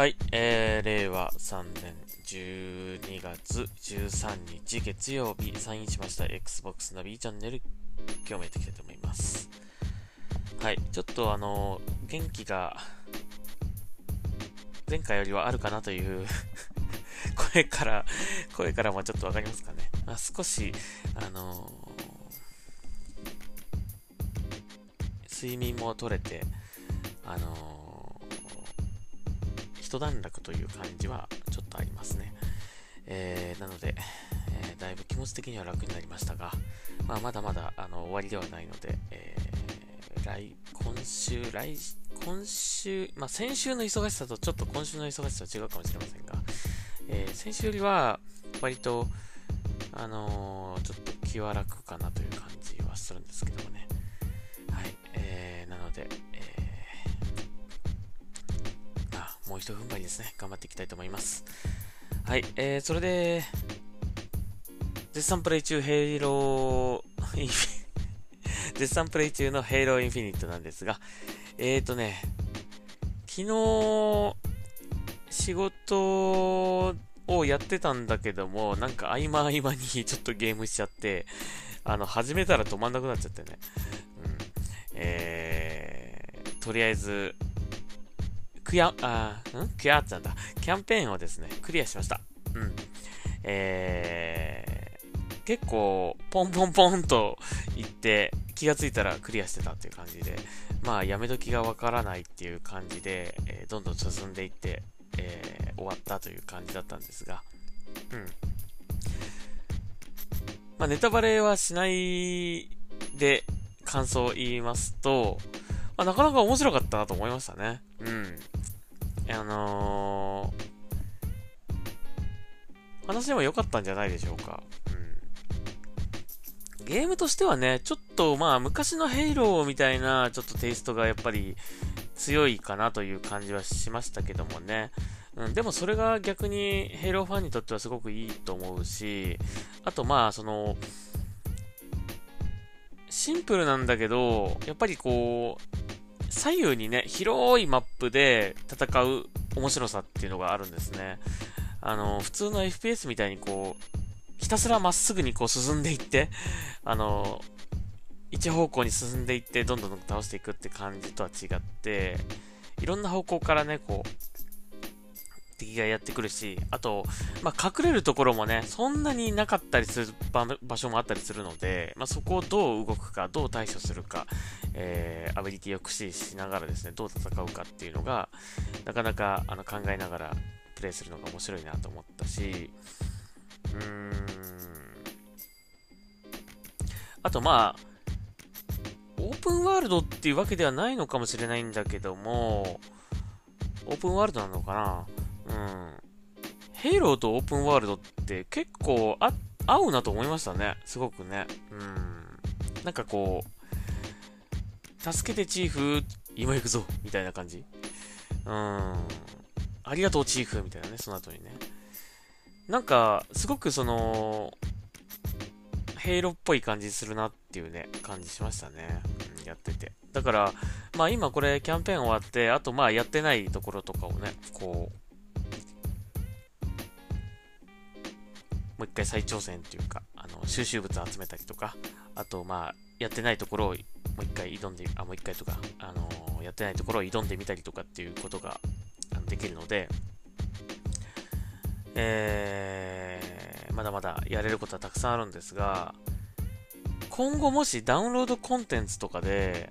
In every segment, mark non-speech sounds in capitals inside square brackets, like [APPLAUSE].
はい、えー、令和3年12月13日月曜日、サインしました Xbox ナビチャンネル、今日もやっていきたいと思います。はい、ちょっとあの、元気が、前回よりはあるかなという [LAUGHS] 声から、声からもちょっとわかりますかね。まあ、少し、あの睡眠も取れて、あの一段落という感じはちょっとありますね。えーなので、えーだいぶ気持ち的には楽になりましたが、まあ、まだまだあの終わりではないので、えー来、今週、来、今週、まあ、先週の忙しさとちょっと今週の忙しさは違うかもしれませんが、えー先週よりは割と、あのーちょっと気は楽かなという感じはするんですけどもね。はい。えーなので、えもう一踏ん張りですね。頑張っていきたいと思います。はい。えー、それで、絶賛プレイ中、 Halo、Infi 絶賛プレイ中の Halo Infinite なんですが、えーとね、昨日、仕事をやってたんだけども、なんか合間合間に [LAUGHS] ちょっとゲームしちゃって、あの、始めたら止まんなくなっちゃってね。うん。えー、とりあえず、クヤ、あ、ん？クヤーってなんだ。キャンペーンをですね、クリアしました。うん。えー、結構、ポンポンポンと言って、気がついたらクリアしてたっていう感じで、まあ、やめ時がわからないっていう感じで、えーどんどん進んでいって、えー終わったという感じだったんですが、うん。まあ、ネタバレはしないで感想を言いますと、まあ、なかなか面白かったなと思いましたね。うん。あのー、話でも良かったんじゃないでしょうか。うん。ゲームとしてはね、ちょっとまあ昔のヘイローみたいなちょっとテイストがやっぱり強いかなという感じはしましたけどもね。うん、でもそれが逆にヘイローファンにとってはすごくいいと思うし、あとまあその、シンプルなんだけど、やっぱりこう、左右にね、広いマップで戦う面白さっていうのがあるんですね。あの、普通の FPS みたいにこう、ひたすらまっすぐにこう進んでいって、あの、一方向に進んでいって、どんどん倒していくって感じとは違って、いろんな方向からね、こう、敵がやってくるし、あと、まあ、隠れるところもね、そんなになかったりする場場所もあったりするので、まあ、そこをどう動くか、どう対処するか、えー、アビリティを駆使しながらですね、どう戦うかっていうのが、なかなかあの考えながらプレイするのが面白いなと思ったし、うーん、あとまあ、オープンワールドっていうわけではないのかもしれないんだけども、オープンワールドなのかな？うん。ヘイローとオープンワールドって結構合うなと思いましたね。すごくね。うん。なんかこう、助けてチーフ、今行くぞみたいな感じ。うん。ありがとうチーフみたいなね、その後にね。なんか、すごくその、ヘイロっぽい感じするなっていうね、感じしましたね。うん、やってて。だから、まあ今これキャンペーン終わって、あとまあやってないところとかをね、こう、もう一回再挑戦っていうか、あの、収集物集めたりとか、あとまあ、やってないところをもう一回挑んで、あ、もう一回とか、あのーやってないところを挑んでみたりとかっていうことができるので、えー、まだまだやれることはたくさんあるんですが、今後もしダウンロードコンテンツとかで、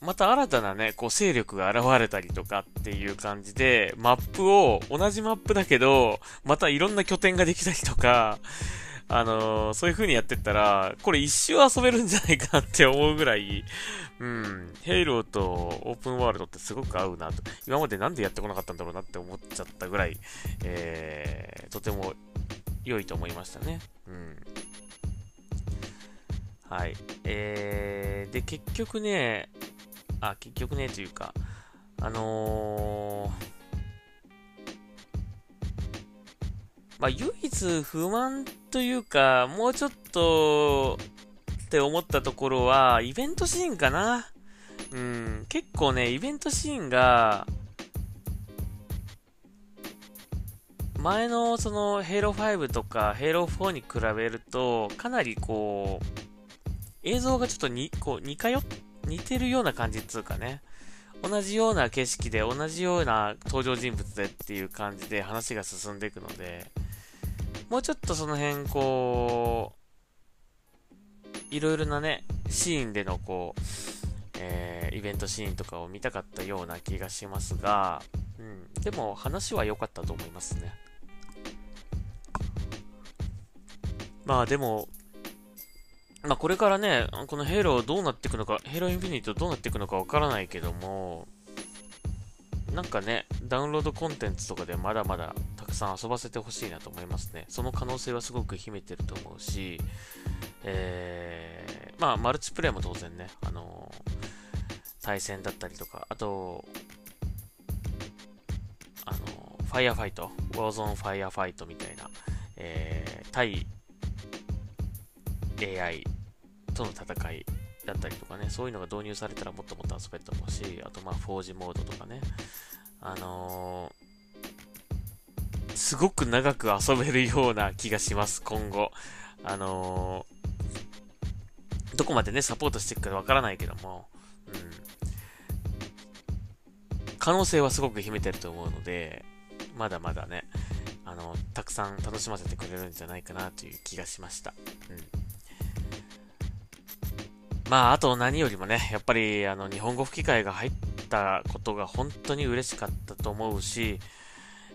また新たなね、こう勢力が現れたりとかっていう感じで、マップを、同じマップだけど、またいろんな拠点ができたりとか、あのーそういう風にやってったら、これ一周遊べるんじゃないかなって思うぐらい、うん、ヘイローとオープンワールドってすごく合うなと。今までなんでやってこなかったんだろうなって思っちゃったぐらい、えー、とても良いと思いましたね。うん。はい。えー、で、結局ね、あ、結局ね、というか、あのー、まあ、唯一不満というか、もうちょっと、って思ったところは、イベントシーンかな。うん、結構ね、イベントシーンが、前のその、ヘイロー5とか、ヘイロー4に比べると、かなりこう、映像がちょっとに、こう、似通っ、似てるような感じっつうかね。同じような景色で、同じような登場人物でっていう感じで話が進んでいくので、もうちょっとその辺、こう、いろいろなね、シーンでのこう、えー、イベントシーンとかを見たかったような気がしますが、うん、でも話は良かったと思いますね。まあでも、まあこれからね、このヘイローどうなっていくのか、ヘイローインフィニットどうなっていくのかわからないけども、なんかね、ダウンロードコンテンツとかでまだまだくさん遊ばせてほしいなと思いますね。その可能性はすごく秘めてると思うし、えー、まあマルチプレイも当然ね、あのー、対戦だったりとか、あと、あのー、 Firefight、Warzone Firefight みたいな、えー、対 AI との戦いだったりとかね、そういうのが導入されたらもっともっと遊べると思うし、あとまあ 4G モードとかね、あの、すごく長く遊べるような気がします、今後。あのー、どこまでね、サポートしていくかわからないけども、うん。可能性はすごく秘めてると思うので、まだまだね、あの、たくさん楽しませてくれるんじゃないかなという気がしました。うん。まあ、あと何よりもね、やっぱり、あの、日本語吹き替えが入ったことが本当に嬉しかったと思うし、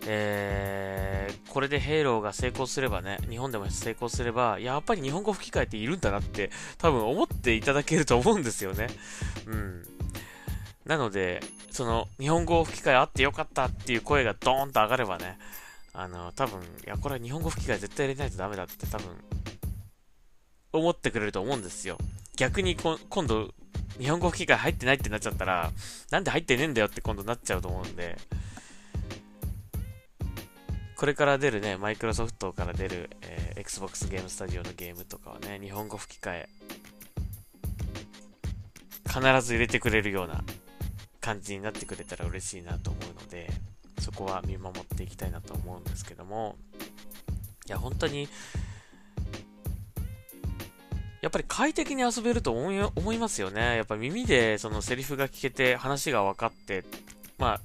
えー、これでヘイローが成功すればね、日本でも成功すれば、やっぱり日本語吹き替えっているんだなって多分思っていただけると思うんですよね。うん。なので、その日本語吹き替えあってよかったっていう声がドーンと上がればね、あの、多分、いや、これは日本語吹き替え絶対入れないとダメだって多分、思ってくれると思うんですよ。逆にこ今度、日本語吹き替え入ってないってなっちゃったら、なんで入ってねえんだよって今度なっちゃうと思うんで、これから出るね、マイクロソフトから出る、えー、Xbox ゲームスタジオのゲームとかはね、日本語吹き替え、必ず入れてくれるような感じになってくれたら嬉しいなと思うので、そこは見守っていきたいなと思うんですけども、いや、本当に、やっぱり快適に遊べると思い思いますよね。やっぱ耳でそのセリフが聞けて話が分かって、まあ、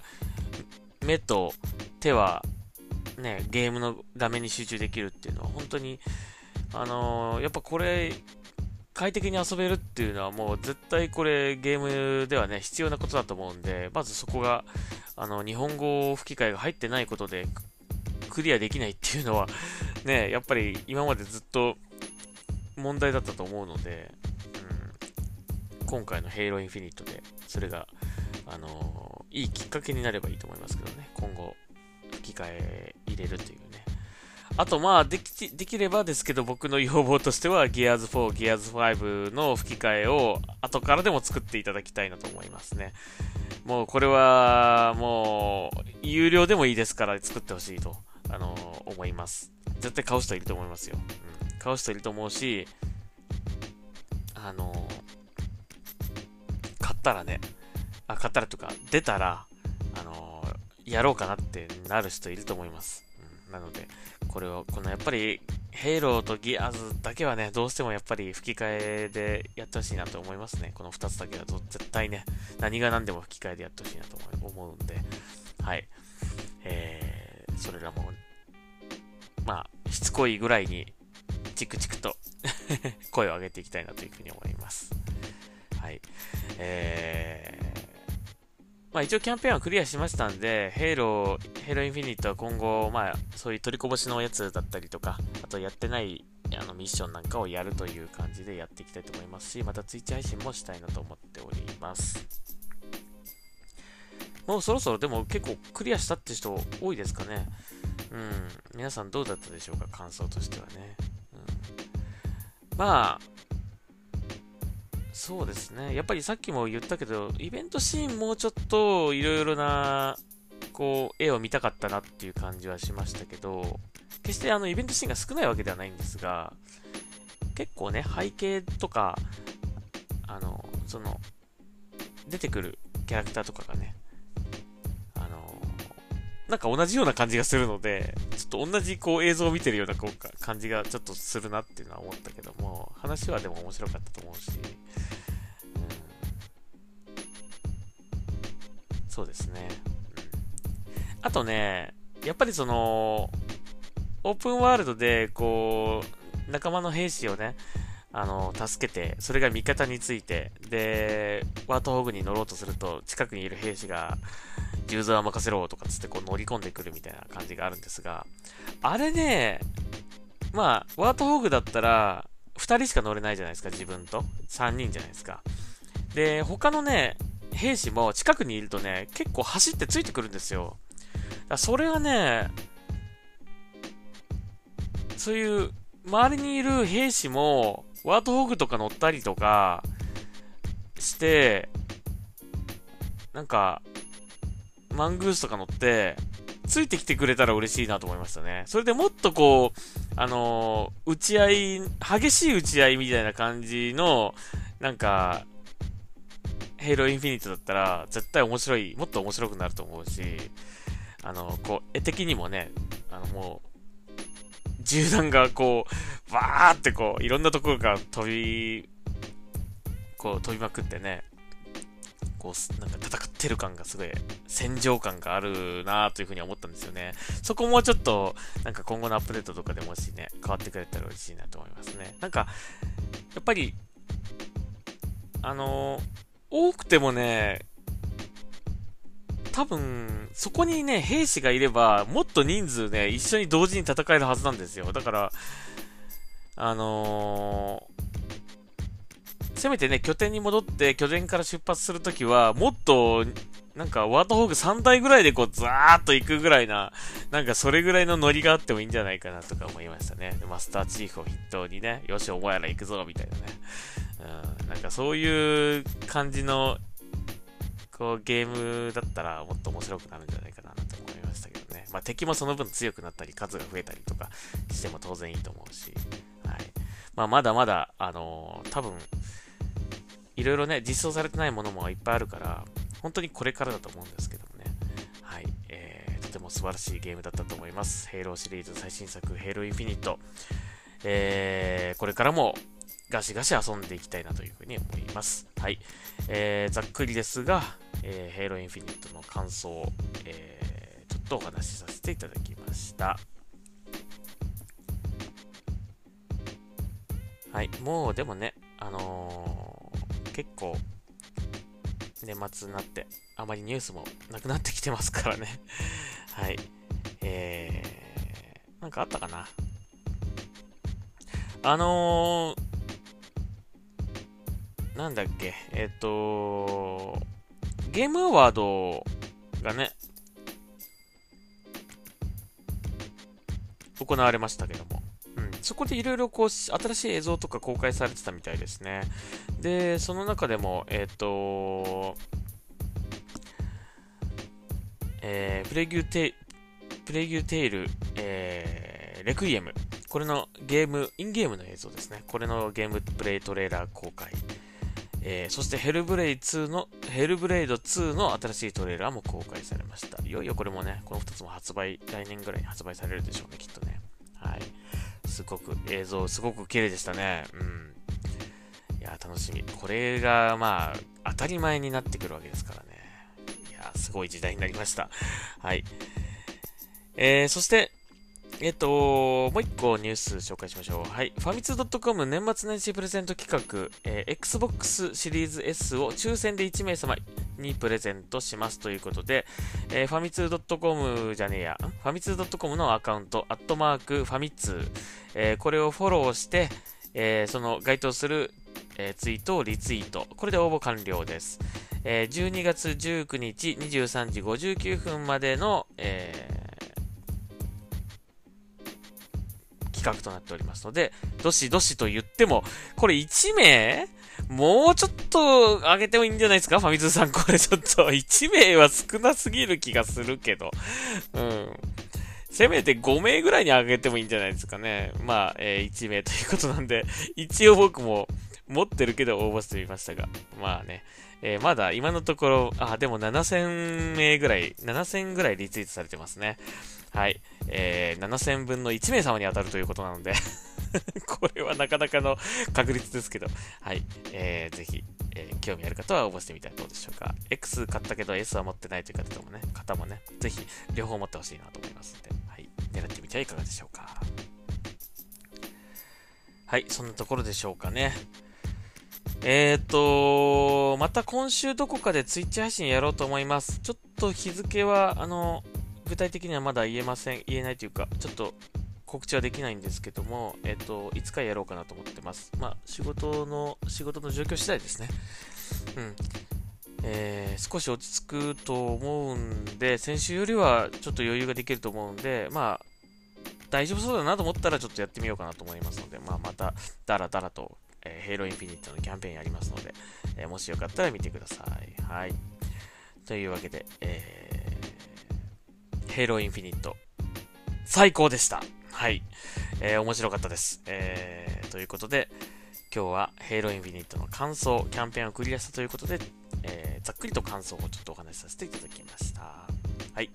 目と手はね、ゲームの画面に集中できるっていうのは本当に、あのー、やっぱこれ、快適に遊べるっていうのはもう絶対これゲームではね、必要なことだと思うんで、まずそこが、あの、日本語吹き替えが入ってないことで、クリアできないっていうのは、ね、やっぱり今までずっと問題だったと思うので、うん、今回のヘイローインフィニットで、それが、あの、いいきっかけになればいいと思いますけどね、今後、吹き替え入れるというね。あと、まあ、でき、できればですけど、僕の要望としては、Gears 4、Gears 5の吹き替えを、後からでも作っていただきたいなと思いますね。もう、これは、もう、有料でもいいですから作ってほしいと、あのー、思います。絶対買う人いると思いますよ。うん買う人いると思うし、あの買ったらね、あ、買ったらとか、出たら、あのやろうかなってなる人いると思います。なので、これを、このやっぱり、ヘイローとギアーズだけはね、どうしてもやっぱり吹き替えでやってほしいなと思いますね。この2つだけは絶対ね、何が何でも吹き替えでやってほしいなと思うんで、はい。えー、それらも、まあ、しつこいぐらいにチクチクと [LAUGHS] 声を上げていきたいなというふうに思います。はい。えー、まあ一応キャンペーンはクリアしましたんで、 Halo、Halo Infinite は今後、まあそういう取りこぼしのやつだったりとか、あとやってないあのミッションなんかをやるという感じでやっていきたいと思いますし、また Twitch 配信もしたいなと思っております。もうそろそろでも結構クリアしたって人多いですかね。うん。皆さんどうだったでしょうか？感想としてはね。うんまあ、そうですね。やっぱりさっきも言ったけど、イベントシーンもうちょっといろいろな、こう、絵を見たかったなっていう感じはしましたけど、決してあの、イベントシーンが少ないわけではないんですが、結構ね、背景とか、あの、その、出てくるキャラクターとかがね、あの、なんか同じような感じがするので、ちょっと同じこう映像を見てるようなこう感じがちょっとするなっていうのは思ったけども、話はでも面白かったと思うし、そうですね。あとね、やっぱりその、オープンワールドで、こう、仲間の兵士をね、あの、助けて、それが味方について、で、ワートホグに乗ろうとすると、近くにいる兵士が、ユーザー任せろとかつってこう乗り込んでくるみたいな感じがあるんですが、あれね、まあ、ワートホグだったら、2人しか乗れないじゃないですか、自分と。3人じゃないですか。で、他のね、兵士も近くにいるとね、結構走ってついてくるんですよ。だそれはね、そういう周りにいる兵士も、ワートホグとか乗ったりとかして、なんか、マングースとか乗って、ついてきてくれたら嬉しいなと思いましたね。それでもっとこう、あのー、打ち合い、激しい打ち合いみたいな感じの、なんか、ヘイローインフィニットだったら、絶対面白い、もっと面白くなると思うし、あの、こう、絵的にもね、あの、もう、銃弾がこう、バーってこう、いろんなところから飛び、こう飛びまくってね、こう、なんか戦ってる感がすごい、戦場感があるなというふうに思ったんですよね。そこもちょっと、なんか今後のアップデートとかでもしね、変わってくれたら嬉しいなと思いますね。なんか、やっぱり、あのー、多くてもね、多分、そこにね、兵士がいれば、もっと人数ね、一緒に同時に戦えるはずなんですよ。だから、あのー、せめてね、拠点に戻って、拠点から出発するときは、もっと、なんか、ワートホーグ3体ぐらいでこう、ザーッと行くぐらいな、なんかそれぐらいのノリがあってもいいんじゃないかなとか思いましたね。マスターチーフを筆頭にね、よし、お前ら行くぞ、みたいなね。うん、なんかそういう感じのこうゲームだったらもっと面白くなるんじゃないかなと思いましたけどね。まあ敵もその分強くなったり数が増えたりとかしても当然いいと思うし、はい。まあまだまだ、あのー、多分、いろいろね、実装されてないものもいっぱいあるから、本当にこれからだと思うんですけどもね。はい。えー、とても素晴らしいゲームだったと思います。ヘイローシリーズ最新作、ヘイローインフィニット。えー、これからもガシガシ遊んでいきたいなというふうに思います。はい。えー、ざっくりですが、えー、ヘイローインフィニットの感想を、えー、ちょっとお話しさせていただきました。はい、もうでもね、あのー、結構、年末になって、あまりニュースもなくなってきてますからね。[LAUGHS] はい。えー、なんかあったかな？あのー、なんだっけ、えっ、ー、とゲームアワードがね、行われましたけども、そこでいろいろこう、新しい映像とか公開されてたみたいですね。で、その中でも、えっ、ー、とえー、プレギューテプレギューテイル、えー、レクイエム。これのゲーム、インゲームの映像ですね。これのゲームプレイトレーラー公開。えー、そしてヘルブレイ2の、ヘルブレイド2の新しいトレーラーも公開されました。いよいよこれもね、この2つも発売、来年ぐらいに発売されるでしょうね、きっとね。はい。すごく、映像すごく綺麗でしたね。うん。いや、楽しみ。これが、まあ、当たり前になってくるわけですからね。いや、すごい時代になりました。はい。えー、そして、えっと、もう一個ニュース紹介しましょう。はい。ファミツー .com 年末年始プレゼント企画、えー、Xbox シリーズ S を抽選で1名様にプレゼントしますということで、えー、ファミツー .com じゃねえや、ファミツー .com のアカウント、アットマークファミツー、えー、これをフォローして、えー、その該当する、えー、ツイートをリツイート。これで応募完了です。えー、12月19日23時59分までの、えー企画となっておりますので、どしどしと言っても、これ1名もうちょっと上げてもいいんじゃないですか？ファミ通さん。これちょっと [LAUGHS] 1名は少なすぎる気がするけど。うん。せめて5名ぐらいに上げてもいいんじゃないですかね。まあ、えー、1名ということなんで、[LAUGHS] 一応僕も持ってるけど応募してみましたが。まあね、えー、まだ今のところ、あ、でも7000名ぐらい、7000ぐらいリツイートされてますね。はい。えー、7000分の1名様に当たるということなので [LAUGHS] これはなかなかの確率ですけど、はい。えー、ぜひ、えー、興味ある方は応募してみたらどうでしょうか。X 買ったけど S は持ってないという方もね、方もね、ぜひ両方持ってほしいなと思いますので、はい。狙ってみてはいかがでしょうか。はい、そんなところでしょうかね。えっ、ー、と、また今週どこかでツイッチ配信やろうと思います。ちょっと日付は、あの、具体的にはまだ言えません。言えないというか、ちょっと告知はできないんですけども、えっ、と、いつかやろうかなと思ってます。まあ、仕事の、仕事の状況次第ですね。うん。えー、少し落ち着くと思うんで、先週よりはちょっと余裕ができると思うんで、まあ、大丈夫そうだなと思ったらちょっとやってみようかなと思いますので、まあ、また、だらだらとえー、ヘイロインフィニットのキャンペーンやりますので、えー、もしよかったら見てください。はい。というわけで、えー、ヘイロインフィニット、最高でした。はい。えー、面白かったです。えー、ということで、今日はヘイロインフィニットの感想、キャンペーンをクリアしたということで、えー、ざっくりと感想をちょっとお話しさせていただきました。はい。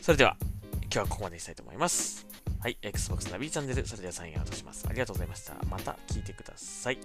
それでは、今日はここまでにしたいと思います。はい、Xbox ナビチャンネル、それではサインアウトします。ありがとうございました。また聞いてください。